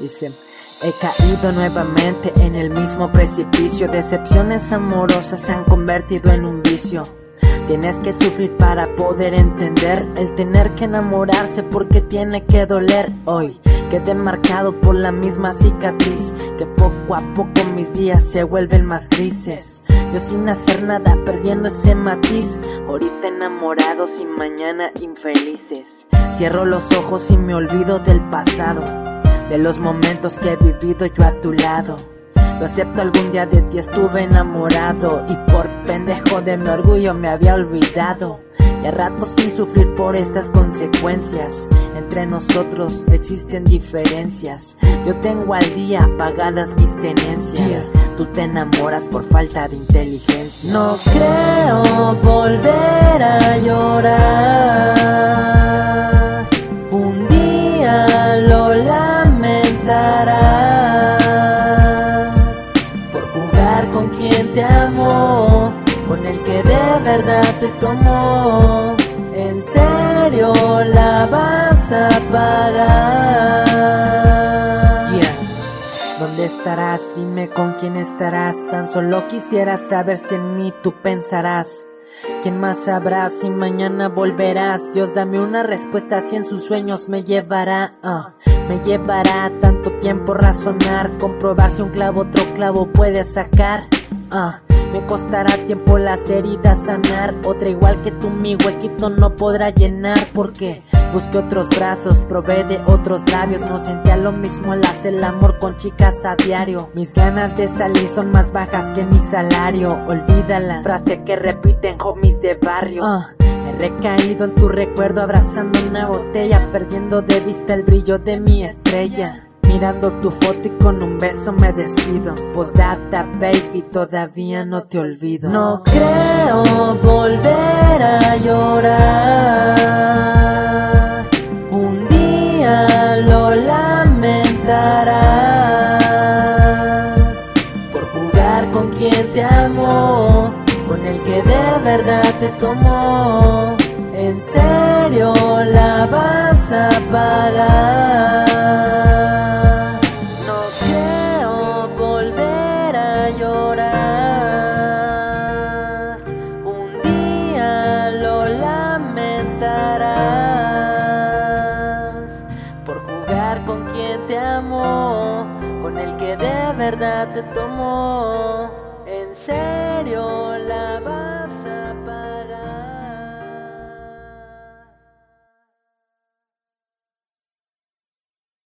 Dice, he caído nuevamente en el mismo precipicio. Decepciones amorosas se han convertido en un vicio. Tienes que sufrir para poder entender el tener que enamorarse porque tiene que doler hoy. Quedé marcado por la misma cicatriz que poco a poco mis días se vuelven más grises. Yo sin hacer nada perdiendo ese matiz. Ahorita enamorados y mañana infelices. Cierro los ojos y me olvido del pasado, de los momentos que he vivido yo a tu lado. Lo acepto, algún día de ti estuve enamorado y por pendejo de mi orgullo me había olvidado. Y a ratos sin sufrir por estas consecuencias. Entre nosotros existen diferencias. Yo tengo al día pagadas mis tenencias. Tú te enamoras por falta de inteligencia. No creo con el que de verdad te tomó. En serio la vas a pagar. ¿Dónde estarás? Dime con quién estarás. Tan solo quisiera saber si en mí tú pensarás. ¿Quién más sabrá si mañana volverás? Dios, dame una respuesta si en sus sueños me llevará. Ah, me llevará tanto tiempo razonar, comprobar si un clavo otro clavo puede sacar. Ah, me costará tiempo las heridas sanar. Otra igual que tú mi huequito no podrá llenar. Porque busqué otros brazos, probé de otros labios. No sentía lo mismo al hacer el amor con chicas a diario. Mis ganas de salir son más bajas que mi salario. Olvídala. Frase que repiten homies de barrio. Ah, he recaído en tu recuerdo abrazando una botella, perdiendo de vista el brillo de mi estrella. Mirando tu foto y con un beso me despido. Postdata, baby, todavía no te olvido. No creo volver a llorar. Un día lo lamentarás por jugar con quien te amó, con el que de verdad te tomó. En serio la vas a pagar. Llorar. Un día lo lamentarás por jugar con quien te amó, con el que de verdad te tomó. En serio la vas